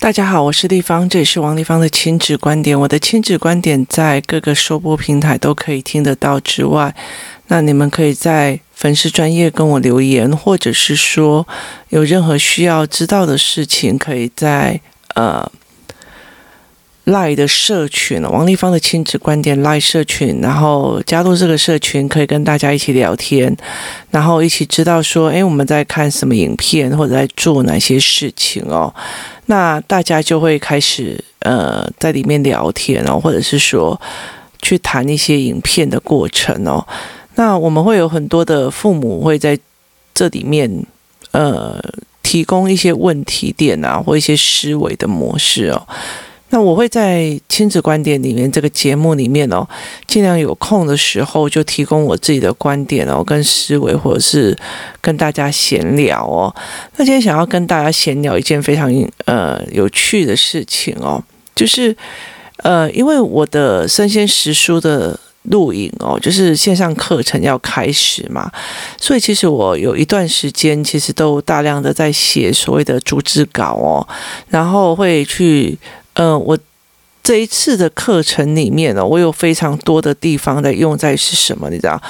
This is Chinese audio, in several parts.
大家好，我是丽芳，这里是王立芳的亲子观点。我的亲子观点在各个收播平台都可以听得到之外，那你们可以在粉丝专业跟我留言，或者是说有任何需要知道的事情，可以在呃。赖的社群，王丽芳的亲子观点赖社群，然后加入这个社群，可以跟大家一起聊天，然后一起知道说，诶，我们在看什么影片，或者在做哪些事情哦。那大家就会开始呃在里面聊天哦，或者是说去谈一些影片的过程哦。那我们会有很多的父母会在这里面呃提供一些问题点啊，或一些思维的模式哦。那我会在亲子观点里面这个节目里面哦，尽量有空的时候就提供我自己的观点哦，跟思维，或者是跟大家闲聊哦。那今天想要跟大家闲聊一件非常呃有趣的事情哦，就是呃，因为我的生鲜时书的录影哦，就是线上课程要开始嘛，所以其实我有一段时间其实都大量的在写所谓的逐字稿哦，然后会去。嗯、呃，我这一次的课程里面呢，我有非常多的地方在用在是什么？你知道，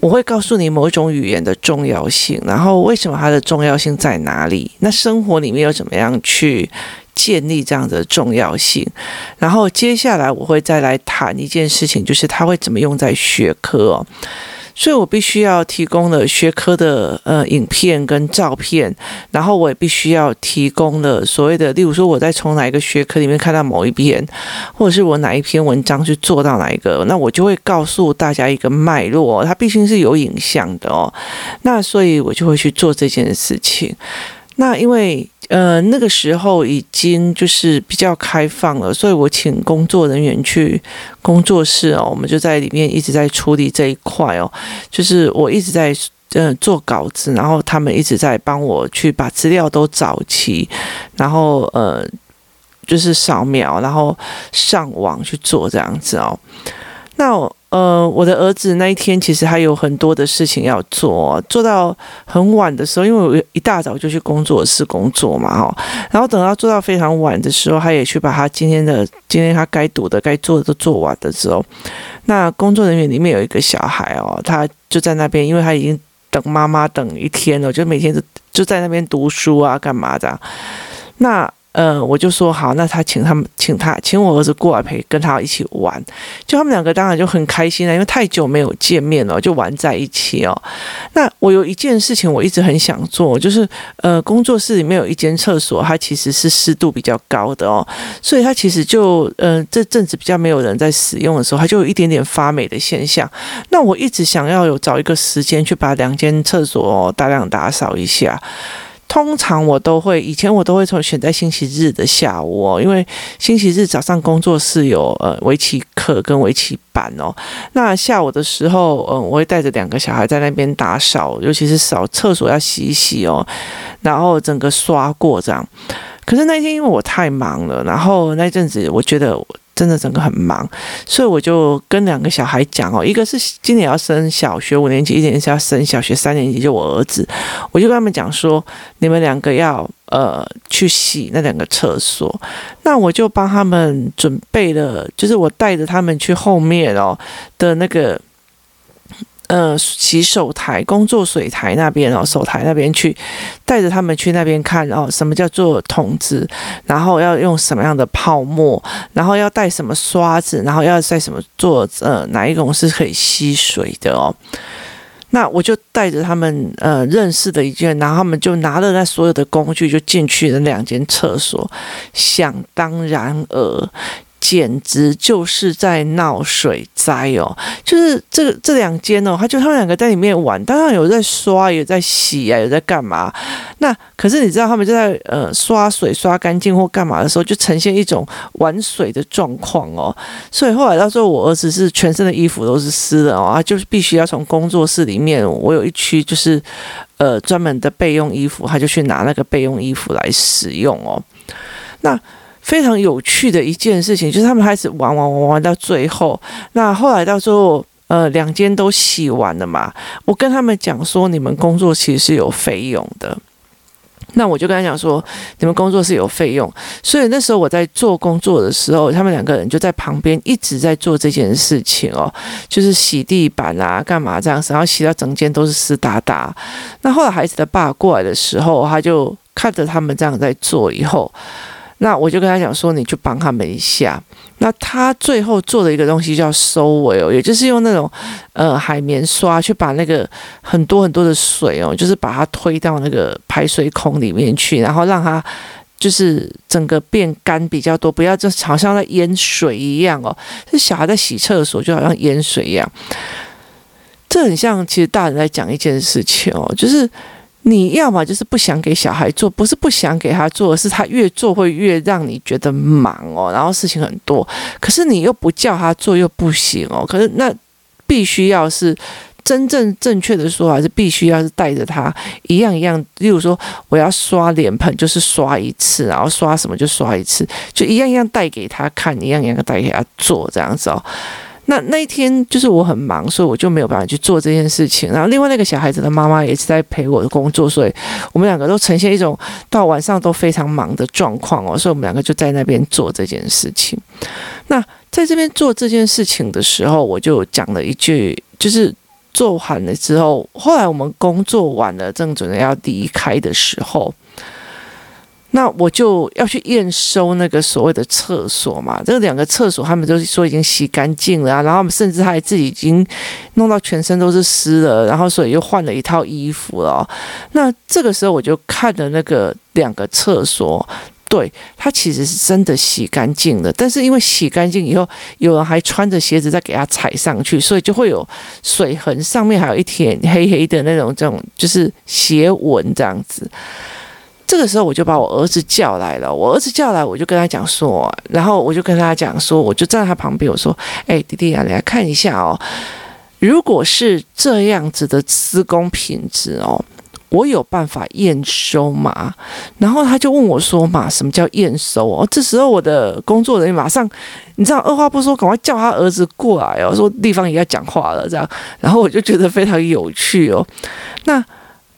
我会告诉你某一种语言的重要性，然后为什么它的重要性在哪里？那生活里面又怎么样去建立这样的重要性？然后接下来我会再来谈一件事情，就是它会怎么用在学科。所以我必须要提供了学科的呃影片跟照片，然后我也必须要提供了所谓的，例如说我在从哪一个学科里面看到某一篇，或者是我哪一篇文章去做到哪一个，那我就会告诉大家一个脉络，它毕竟是有影像的哦。那所以我就会去做这件事情。那因为。呃，那个时候已经就是比较开放了，所以我请工作人员去工作室哦，我们就在里面一直在处理这一块哦，就是我一直在呃做稿子，然后他们一直在帮我去把资料都找齐，然后呃就是扫描，然后上网去做这样子哦，那。呃，我的儿子那一天其实还有很多的事情要做，做到很晚的时候，因为我一大早就去工作室工作嘛，哈，然后等到做到非常晚的时候，他也去把他今天的、今天他该读的、该做的都做完的时候，那工作人员里面有一个小孩哦，他就在那边，因为他已经等妈妈等一天了，就每天都就在那边读书啊，干嘛的，那。呃，我就说好，那他请他们，请他，请我儿子过来陪，跟他一起玩。就他们两个当然就很开心了，因为太久没有见面了，就玩在一起哦。那我有一件事情我一直很想做，就是呃，工作室里面有一间厕所，它其实是湿度比较高的哦，所以它其实就呃这阵子比较没有人在使用的时候，它就有一点点发霉的现象。那我一直想要有找一个时间去把两间厕所大量打扫一下。通常我都会，以前我都会从选在星期日的下午哦，因为星期日早上工作室有呃围棋课跟围棋班哦。那下午的时候，嗯，我会带着两个小孩在那边打扫，尤其是扫厕所要洗一洗哦，然后整个刷过这样。可是那天因为我太忙了，然后那阵子我觉得。真的整个很忙，所以我就跟两个小孩讲哦，一个是今年要升小学五年级，一年是要升小学三年级，就我儿子，我就跟他们讲说，你们两个要呃去洗那两个厕所，那我就帮他们准备了，就是我带着他们去后面哦的那个。呃，洗手台、工作水台那边哦，手台那边去，带着他们去那边看哦，什么叫做桶子，然后要用什么样的泡沫，然后要带什么刷子，然后要带什么做呃哪一种是可以吸水的哦。那我就带着他们呃认识的一件，然后他们就拿了那所有的工具就进去了两间厕所，想当然尔。简直就是在闹水灾哦！就是这这两间哦，他就他们两个在里面玩，当然有在刷，有在洗啊，有在干嘛。那可是你知道，他们就在呃刷水刷干净或干嘛的时候，就呈现一种玩水的状况哦。所以后来到时候，我儿子是全身的衣服都是湿的哦，他就是必须要从工作室里面，我有一区就是呃专门的备用衣服，他就去拿那个备用衣服来使用哦。那。非常有趣的一件事情，就是他们开始玩玩玩玩到最后，那后来到最后，呃，两间都洗完了嘛。我跟他们讲说，你们工作其实是有费用的。那我就跟他讲说，你们工作是有费用，所以那时候我在做工作的时候，他们两个人就在旁边一直在做这件事情哦，就是洗地板啊，干嘛这样子，然后洗到整间都是湿哒哒。那后来孩子的爸过来的时候，他就看着他们这样在做以后。那我就跟他讲说，你去帮他们一下。那他最后做的一个东西叫收尾哦，也就是用那种呃海绵刷去把那个很多很多的水哦，就是把它推到那个排水孔里面去，然后让它就是整个变干比较多，不要就好像在淹水一样哦。这小孩在洗厕所就好像淹水一样，这很像其实大人在讲一件事情哦，就是。你要么就是不想给小孩做，不是不想给他做，是他越做会越让你觉得忙哦，然后事情很多。可是你又不叫他做又不行哦。可是那必须要是真正正确的说法是必须要是带着他一样一样。例如说我要刷脸盆，就是刷一次，然后刷什么就刷一次，就一样一样带给他看，一样一样带给他做这样子哦。那那一天就是我很忙，所以我就没有办法去做这件事情。然后另外那个小孩子的妈妈也是在陪我的工作，所以我们两个都呈现一种到晚上都非常忙的状况哦。所以我们两个就在那边做这件事情。那在这边做这件事情的时候，我就讲了一句，就是做完了之后，后来我们工作完了，正准备要离开的时候。那我就要去验收那个所谓的厕所嘛，这两个厕所他们都说已经洗干净了啊，然后甚至还自己已经弄到全身都是湿了，然后所以又换了一套衣服了。那这个时候我就看了那个两个厕所，对，它其实是真的洗干净了，但是因为洗干净以后，有人还穿着鞋子再给它踩上去，所以就会有水痕，上面还有一点黑黑的那种这种就是鞋纹这样子。这个时候我就把我儿子叫来了，我儿子叫来，我就跟他讲说，然后我就跟他讲说，我就站在他旁边，我说：“哎，弟弟啊，你来看一下哦，如果是这样子的施工品质哦，我有办法验收吗？”然后他就问我说：“嘛，什么叫验收哦？”这时候我的工作人员马上，你知道，二话不说，赶快叫他儿子过来哦，说地方也要讲话了，这样，然后我就觉得非常有趣哦，那。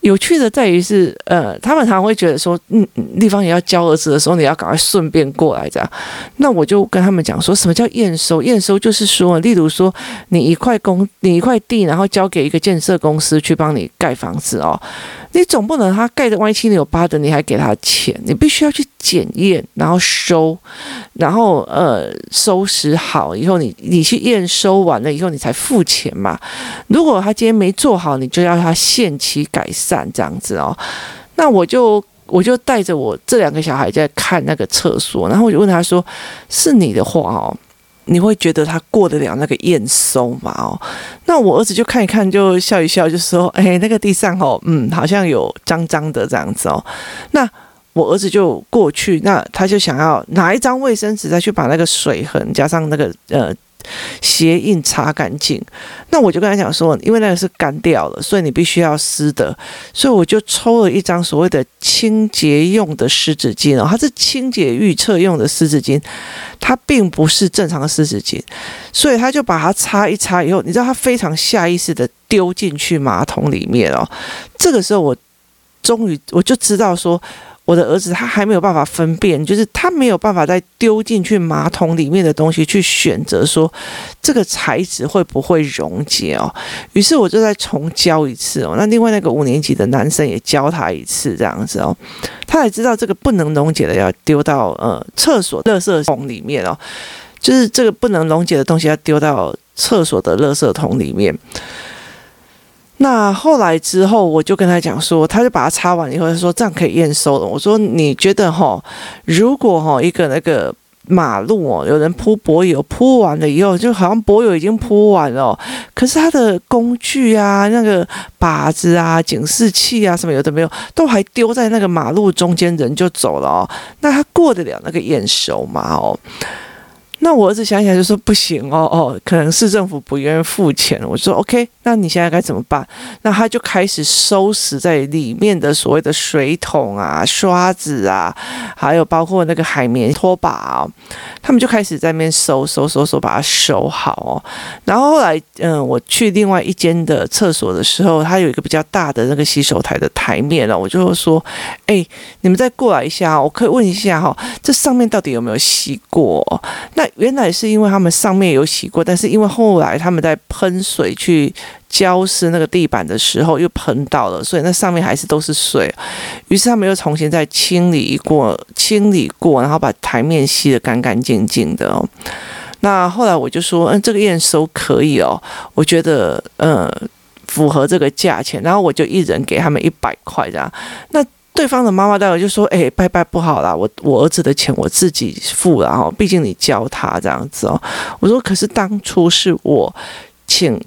有趣的在于是，呃，他们常会觉得说，嗯，地方也要交儿子的时候，你要赶快顺便过来这样。那我就跟他们讲说，什么叫验收？验收就是说，例如说，你一块工，你一块地，然后交给一个建设公司去帮你盖房子哦。你总不能他盖的歪七扭八的，你还给他钱？你必须要去检验，然后收，然后呃收拾好以后你，你你去验收完了以后，你才付钱嘛。如果他今天没做好，你就要他限期改善这样子哦。那我就我就带着我这两个小孩在看那个厕所，然后我就问他说：“是你的话哦。”你会觉得他过得了那个验收吗？哦，那我儿子就看一看，就笑一笑，就说：“哎，那个地上哦，嗯，好像有脏脏的这样子哦。”那我儿子就过去，那他就想要拿一张卫生纸再去把那个水痕加上那个呃。鞋印擦干净，那我就跟他讲说，因为那个是干掉了，所以你必须要湿的，所以我就抽了一张所谓的清洁用的湿纸巾哦，它是清洁预测用的湿纸巾，它并不是正常的湿纸巾，所以他就把它擦一擦以后，你知道他非常下意识的丢进去马桶里面哦，这个时候我终于我就知道说。我的儿子他还没有办法分辨，就是他没有办法再丢进去马桶里面的东西去选择说这个材质会不会溶解哦。于是我就再重教一次哦。那另外那个五年级的男生也教他一次这样子哦，他也知道这个不能溶解的要丢到呃厕所垃圾桶里面哦，就是这个不能溶解的东西要丢到厕所的垃圾桶里面。那后来之后，我就跟他讲说，他就把它擦完以后，他说这样可以验收了。我说你觉得哈，如果哈一个那个马路哦，有人铺柏油，铺完了以后，就好像柏油已经铺完了，可是他的工具啊、那个靶子啊、警示器啊什么有的没有，都还丢在那个马路中间，人就走了哦。那他过得了那个验收吗？哦？那我儿子想起来就说不行哦哦，可能市政府不愿意付钱。我说 OK，那你现在该怎么办？那他就开始收拾在里面的所谓的水桶啊、刷子啊，还有包括那个海绵拖把哦，他们就开始在那边收收收收，把它收好。然后后来，嗯，我去另外一间的厕所的时候，它有一个比较大的那个洗手台的台面了，我就说，哎，你们再过来一下，我可以问一下哈，这上面到底有没有洗过？那原来是因为他们上面有洗过，但是因为后来他们在喷水去浇湿那个地板的时候又喷到了，所以那上面还是都是水。于是他们又重新再清理过，清理过，然后把台面吸得干干净净的哦。那后来我就说，嗯，这个验收可以哦，我觉得，嗯，符合这个价钱，然后我就一人给他们一百块这样。那对方的妈妈待会就说，哎，拜拜不好啦，我我儿子的钱我自己付了哈，毕竟你教他这样子哦。我说，可是当初是我请。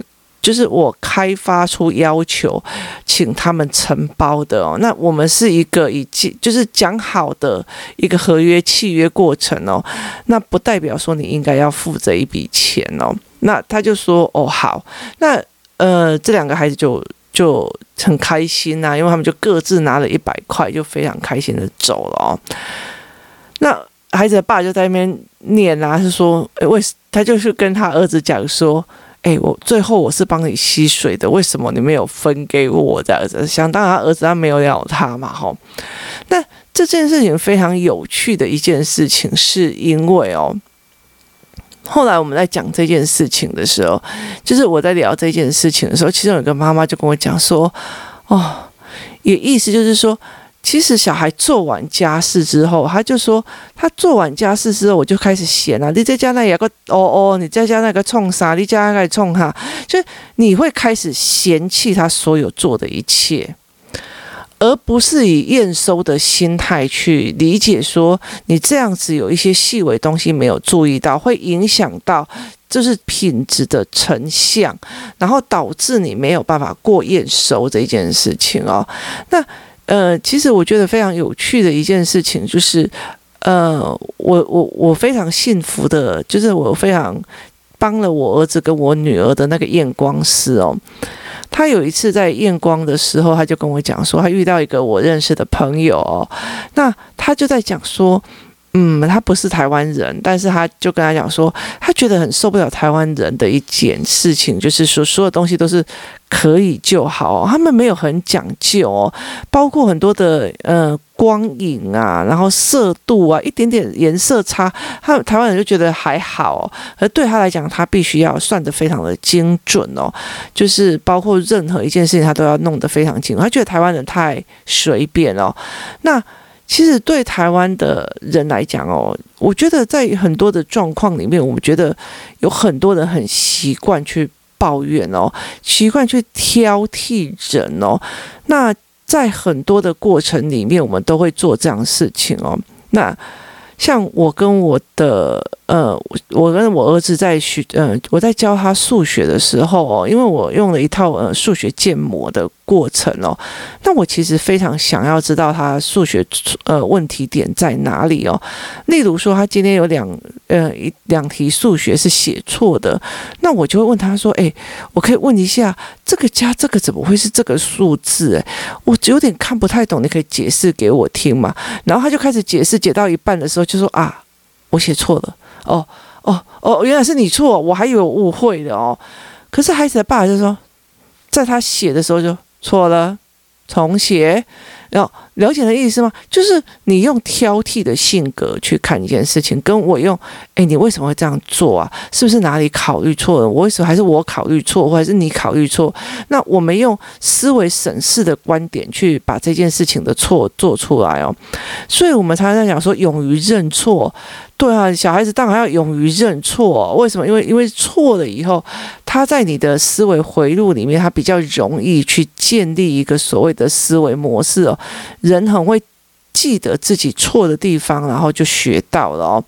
就是我开发出要求，请他们承包的哦。那我们是一个已经就是讲好的一个合约契约过程哦。那不代表说你应该要付这一笔钱哦。那他就说哦好，那呃这两个孩子就就很开心呐，因为他们就各自拿了一百块，就非常开心的走了哦。那孩子的爸就在那边念啊，是说诶为他就是跟他儿子讲说。哎，我最后我是帮你吸水的，为什么你没有分给我这样子？想当然，儿子他没有要他嘛，吼。那这件事情非常有趣的一件事情，是因为哦，后来我们在讲这件事情的时候，就是我在聊这件事情的时候，其中有个妈妈就跟我讲说，哦，也意思就是说。其实小孩做完家事之后，他就说他做完家事之后，我就开始嫌了。你在家那有个哦哦，你在家那个冲啥？你家那个冲哈，就你会开始嫌弃他所有做的一切，而不是以验收的心态去理解说你这样子有一些细微东西没有注意到，会影响到就是品质的成像，然后导致你没有办法过验收这件事情哦。那。呃，其实我觉得非常有趣的一件事情就是，呃，我我我非常幸福的，就是我非常帮了我儿子跟我女儿的那个验光师哦。他有一次在验光的时候，他就跟我讲说，他遇到一个我认识的朋友，那他就在讲说。嗯，他不是台湾人，但是他就跟他讲说，他觉得很受不了台湾人的一件事情，就是说所有东西都是可以就好，他们没有很讲究哦，包括很多的呃光影啊，然后色度啊，一点点颜色差，他台湾人就觉得还好，而对他来讲，他必须要算得非常的精准哦，就是包括任何一件事情，他都要弄得非常精准，他觉得台湾人太随便哦，那。其实对台湾的人来讲哦，我觉得在很多的状况里面，我们觉得有很多人很习惯去抱怨哦，习惯去挑剔人哦。那在很多的过程里面，我们都会做这样的事情哦。那像我跟我的。呃，我跟我儿子在学，呃，我在教他数学的时候哦，因为我用了一套呃数学建模的过程哦，那我其实非常想要知道他数学呃问题点在哪里哦。例如说，他今天有两呃一两题数学是写错的，那我就会问他说：“哎，我可以问一下，这个加这个怎么会是这个数字？哎，我有点看不太懂，你可以解释给我听吗？”然后他就开始解释，解到一半的时候就说：“啊，我写错了。”哦哦哦，原来是你错，我还以为我误会的哦。可是孩子的爸爸就说，在他写的时候就错了，重写。然后了解的意思吗？就是你用挑剔的性格去看一件事情，跟我用，诶，你为什么会这样做啊？是不是哪里考虑错了？我为什么还是我考虑错，或者是你考虑错？那我们用思维审视的观点去把这件事情的错做出来哦。所以我们常常在讲说，勇于认错。对啊，小孩子当然要勇于认错哦。为什么？因为因为错了以后，他在你的思维回路里面，他比较容易去建立一个所谓的思维模式哦。人很会记得自己错的地方，然后就学到了哦。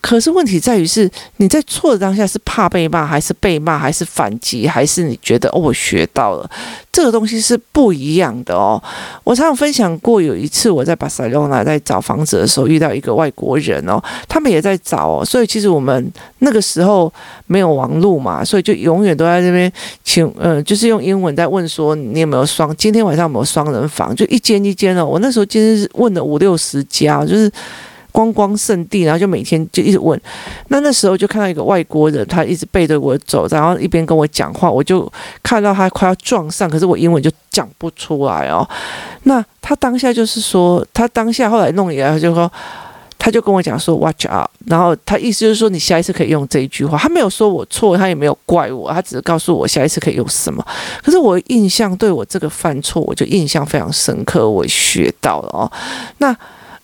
可是问题在于是你在错的当下是怕被骂，还是被骂，还是反击，还是你觉得哦，我学到了？这个东西是不一样的哦。我常常分享过，有一次我在巴塞罗那在找房子的时候，遇到一个外国人哦，他们也在找哦。所以其实我们那个时候没有网络嘛，所以就永远都在这边请，呃，就是用英文在问说你有没有双，今天晚上有没有双人房？就一间一间哦。我那时候今天是问了五六十家，就是。观光圣地，然后就每天就一直问。那那时候就看到一个外国人，他一直背着我走，然后一边跟我讲话，我就看到他快要撞上，可是我英文就讲不出来哦。那他当下就是说，他当下后来弄也，他就说，他就跟我讲说 “watch out”，然后他意思就是说，你下一次可以用这一句话。他没有说我错，他也没有怪我，他只是告诉我下一次可以用什么。可是我印象对我这个犯错，我就印象非常深刻，我学到了哦。那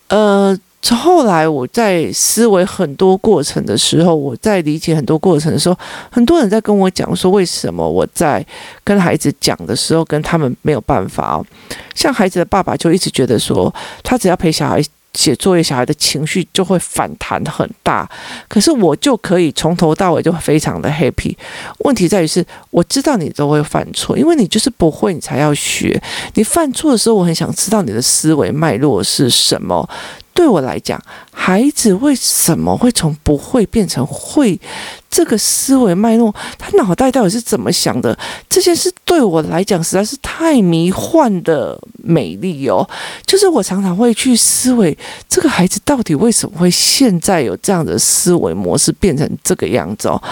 呃。后来我在思维很多过程的时候，我在理解很多过程的时候，很多人在跟我讲说，为什么我在跟孩子讲的时候，跟他们没有办法哦。像孩子的爸爸就一直觉得说，他只要陪小孩写作业，小孩的情绪就会反弹很大。可是我就可以从头到尾就非常的 happy。问题在于是，我知道你都会犯错，因为你就是不会，你才要学。你犯错的时候，我很想知道你的思维脉络是什么。对我来讲，孩子为什么会从不会变成会？这个思维脉络，他脑袋到底是怎么想的？这件事对我来讲实在是太迷幻的美丽哦。就是我常常会去思维，这个孩子到底为什么会现在有这样的思维模式，变成这个样子哦。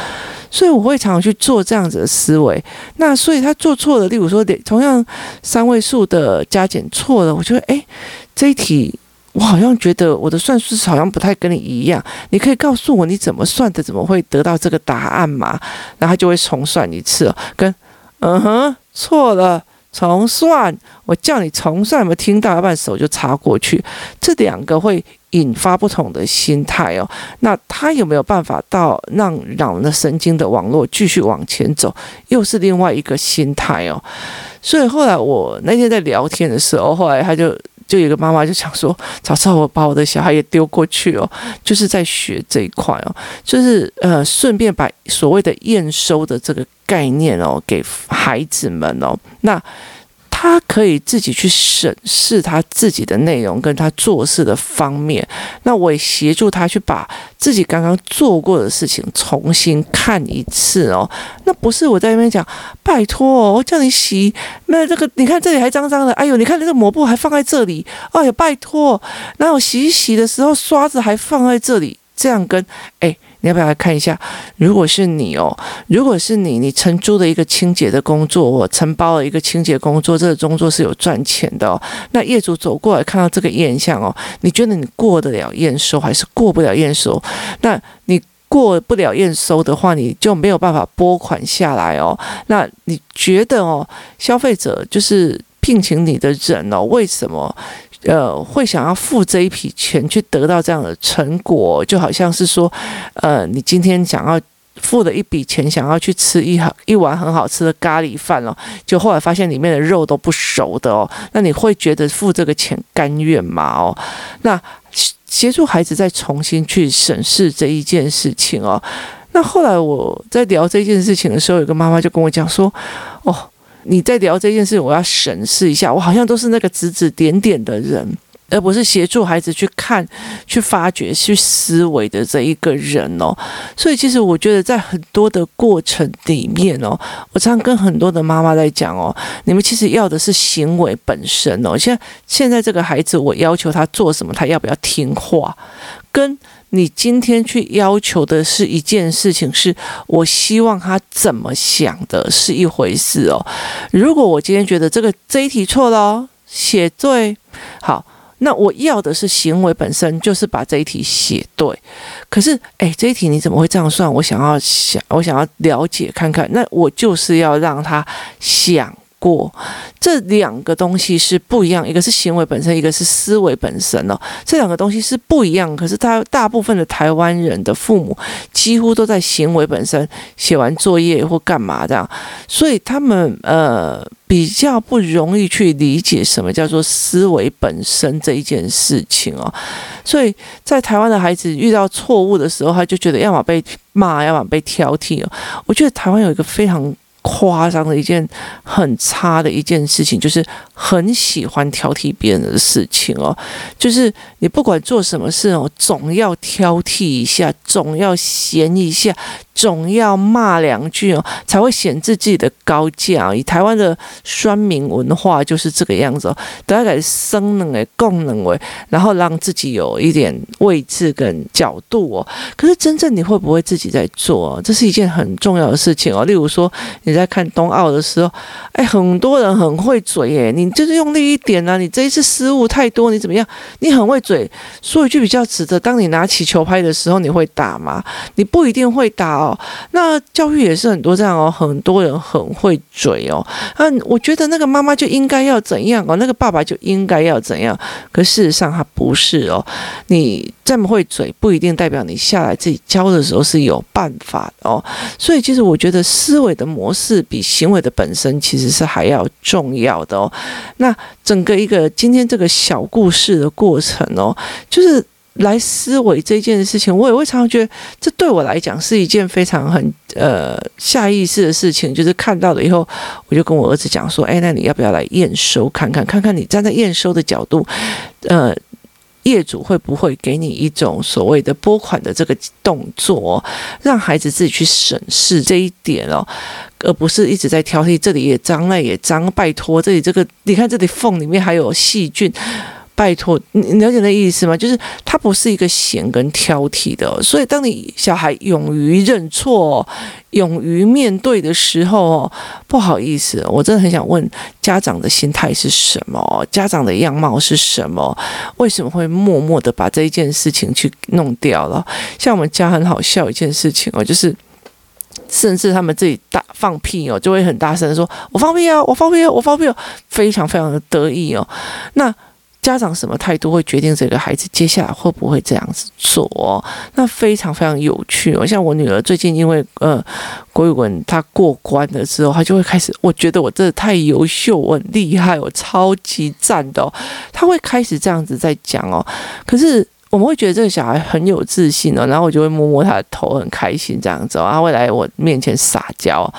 所以我会常常去做这样子的思维。那所以他做错了，例如说，同样三位数的加减错了，我觉得，哎，这一题。我好像觉得我的算术好像不太跟你一样，你可以告诉我你怎么算的，怎么会得到这个答案吗？然后他就会重算一次，跟嗯哼错了，重算。我叫你重算，有没有听到？要不然手就插过去。这两个会引发不同的心态哦。那他有没有办法到让脑的神经的网络继续往前走？又是另外一个心态哦。所以后来我那天在聊天的时候，后来他就。就有个妈妈就想说，早知道我把我的小孩也丢过去哦，就是在学这一块哦，就是呃，顺便把所谓的验收的这个概念哦，给孩子们哦，那。他可以自己去审视他自己的内容，跟他做事的方面。那我也协助他去把自己刚刚做过的事情重新看一次哦。那不是我在那边讲，拜托哦，我叫你洗，那这个你看这里还脏脏的，哎呦，你看那个抹布还放在这里，哎呦，拜托，然后洗洗的时候刷子还放在这里，这样跟哎。你要不要来看一下？如果是你哦，如果是你，你承租的一个清洁的工作，我承包了一个清洁工作，这个工作是有赚钱的哦。那业主走过来看到这个验项哦，你觉得你过得了验收还是过不了验收？那你过不了验收的话，你就没有办法拨款下来哦。那你觉得哦，消费者就是聘请你的人哦，为什么？呃，会想要付这一笔钱去得到这样的成果，就好像是说，呃，你今天想要付了一笔钱，想要去吃一一碗很好吃的咖喱饭哦，就后来发现里面的肉都不熟的哦，那你会觉得付这个钱甘愿吗？哦，那协助孩子再重新去审视这一件事情哦。那后来我在聊这件事情的时候，有个妈妈就跟我讲说，哦。你在聊这件事，我要审视一下，我好像都是那个指指点点的人，而不是协助孩子去看、去发掘、去思维的这一个人哦。所以，其实我觉得在很多的过程里面哦，我常常跟很多的妈妈在讲哦，你们其实要的是行为本身哦。现在，现在这个孩子，我要求他做什么，他要不要听话，跟。你今天去要求的是一件事情，是我希望他怎么想的，是一回事哦。如果我今天觉得这个这一题错了哦，写对，好，那我要的是行为本身，就是把这一题写对。可是，哎，这一题你怎么会这样算？我想要想，我想要了解看看，那我就是要让他想。过，这两个东西是不一样，一个是行为本身，一个是思维本身哦。这两个东西是不一样，可是他大部分的台湾人的父母几乎都在行为本身写完作业或干嘛这样，所以他们呃比较不容易去理解什么叫做思维本身这一件事情哦。所以在台湾的孩子遇到错误的时候，他就觉得要么被骂，要么被挑剔哦。我觉得台湾有一个非常。夸张的一件很差的一件事情，就是很喜欢挑剔别人的事情哦。就是你不管做什么事哦，总要挑剔一下，总要嫌一下。总要骂两句哦，才会显示自己的高价。以台湾的酸民文化就是这个样子哦，大家生能诶，供能为，然后让自己有一点位置跟角度哦。可是真正你会不会自己在做？这是一件很重要的事情哦。例如说你在看冬奥的时候，哎，很多人很会嘴耶，你就是用力一点啊，你这一次失误太多，你怎么样？你很会嘴，说一句比较直的，当你拿起球拍的时候，你会打吗？你不一定会打哦。那教育也是很多这样哦，很多人很会嘴哦。嗯，我觉得那个妈妈就应该要怎样哦，那个爸爸就应该要怎样。可事实上他不是哦。你这么会嘴，不一定代表你下来自己教的时候是有办法哦。所以其实我觉得思维的模式是比行为的本身其实是还要重要的哦。那整个一个今天这个小故事的过程哦，就是。来思维这件事情，我也会常常觉得，这对我来讲是一件非常很呃下意识的事情。就是看到了以后，我就跟我儿子讲说：“哎，那你要不要来验收看看？看看你站在验收的角度，呃，业主会不会给你一种所谓的拨款的这个动作，让孩子自己去审视这一点哦，而不是一直在挑剔这里也脏，那也脏。拜托，这里这个，你看这里缝里面还有细菌。”拜托，你了解那意思吗？就是他不是一个嫌跟挑剔的，所以当你小孩勇于认错、勇于面对的时候，不好意思，我真的很想问家长的心态是什么？家长的样貌是什么？为什么会默默的把这一件事情去弄掉了？像我们家很好笑一件事情哦，就是甚至他们自己大放屁哦，就会很大声的说：“我放屁啊，我放屁啊，我放屁啊！”非常非常的得意哦。那家长什么态度会决定这个孩子接下来会不会这样子做哦？那非常非常有趣哦。像我女儿最近因为呃国语文她过关了之后，她就会开始，我觉得我真的太优秀，我很厉害，我超级赞的哦。她会开始这样子在讲哦。可是我们会觉得这个小孩很有自信哦，然后我就会摸摸他的头，很开心这样子哦。他会来我面前撒娇。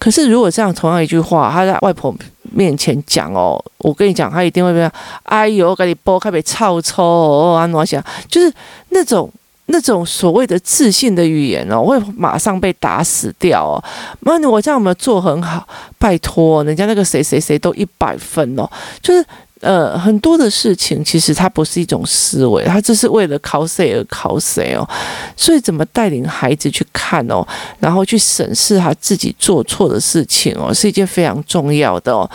可是如果这样同样一句话，他在外婆面前讲哦，我跟你讲，他一定会被哎呦，给你剥开被臭臭哦，安怎想？就是那种那种所谓的自信的语言哦，会马上被打死掉哦。那我这样有没有做很好？拜托，人家那个谁谁谁都一百分哦，就是。呃，很多的事情其实它不是一种思维，它只是为了考谁而考谁哦。所以怎么带领孩子去看哦，然后去审视他自己做错的事情哦，是一件非常重要的哦。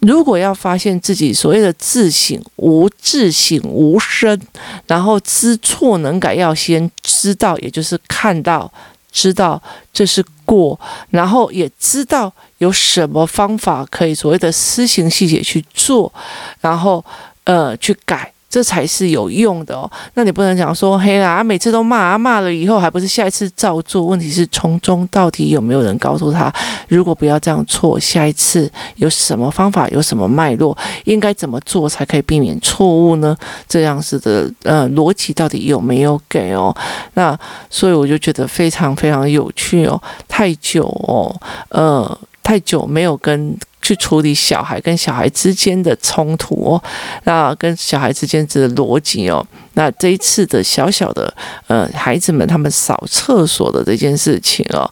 如果要发现自己所谓的自省无自省无声，然后知错能改，要先知道，也就是看到。知道这是过，然后也知道有什么方法可以所谓的施行细节去做，然后呃去改。这才是有用的哦。那你不能讲说嘿啦，每次都骂，骂了以后还不是下一次照做？问题是从中到底有没有人告诉他，如果不要这样错，下一次有什么方法，有什么脉络，应该怎么做才可以避免错误呢？这样子的呃逻辑到底有没有给哦？那所以我就觉得非常非常有趣哦。太久哦，呃，太久没有跟。去处理小孩跟小孩之间的冲突哦，那跟小孩之间的逻辑哦，那这一次的小小的呃孩子们他们扫厕所的这件事情哦，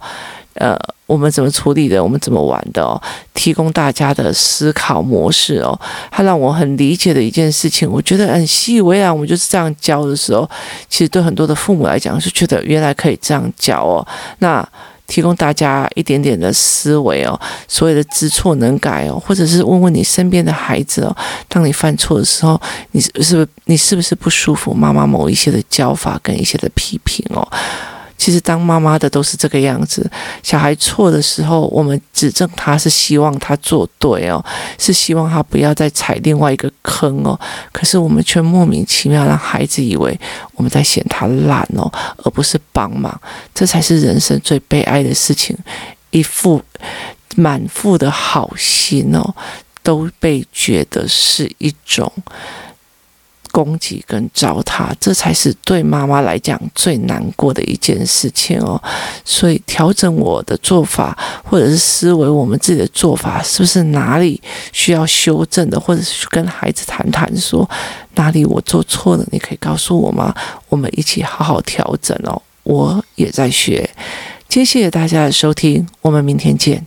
呃，我们怎么处理的？我们怎么玩的哦？提供大家的思考模式哦，他让我很理解的一件事情，我觉得很习以为然。我们就是这样教的时候，其实对很多的父母来讲是觉得原来可以这样教哦，那。提供大家一点点的思维哦，所有的知错能改哦，或者是问问你身边的孩子哦，当你犯错的时候，你是不是你是不是不舒服？妈妈某一些的教法跟一些的批评哦，其实当妈妈的都是这个样子，小孩错的时候，我们指正他是希望他做对哦，是希望他不要再踩另外一个坑哦。可是我们却莫名其妙让孩子以为我们在嫌他懒哦，而不是帮忙。这才是人生最悲哀的事情，一副满腹的好心哦，都被觉得是一种。攻击跟糟蹋，这才是对妈妈来讲最难过的一件事情哦。所以调整我的做法，或者是思维，我们自己的做法是不是哪里需要修正的，或者是跟孩子谈谈，说哪里我做错了，你可以告诉我吗？我们一起好好调整哦。我也在学。谢谢大家的收听，我们明天见。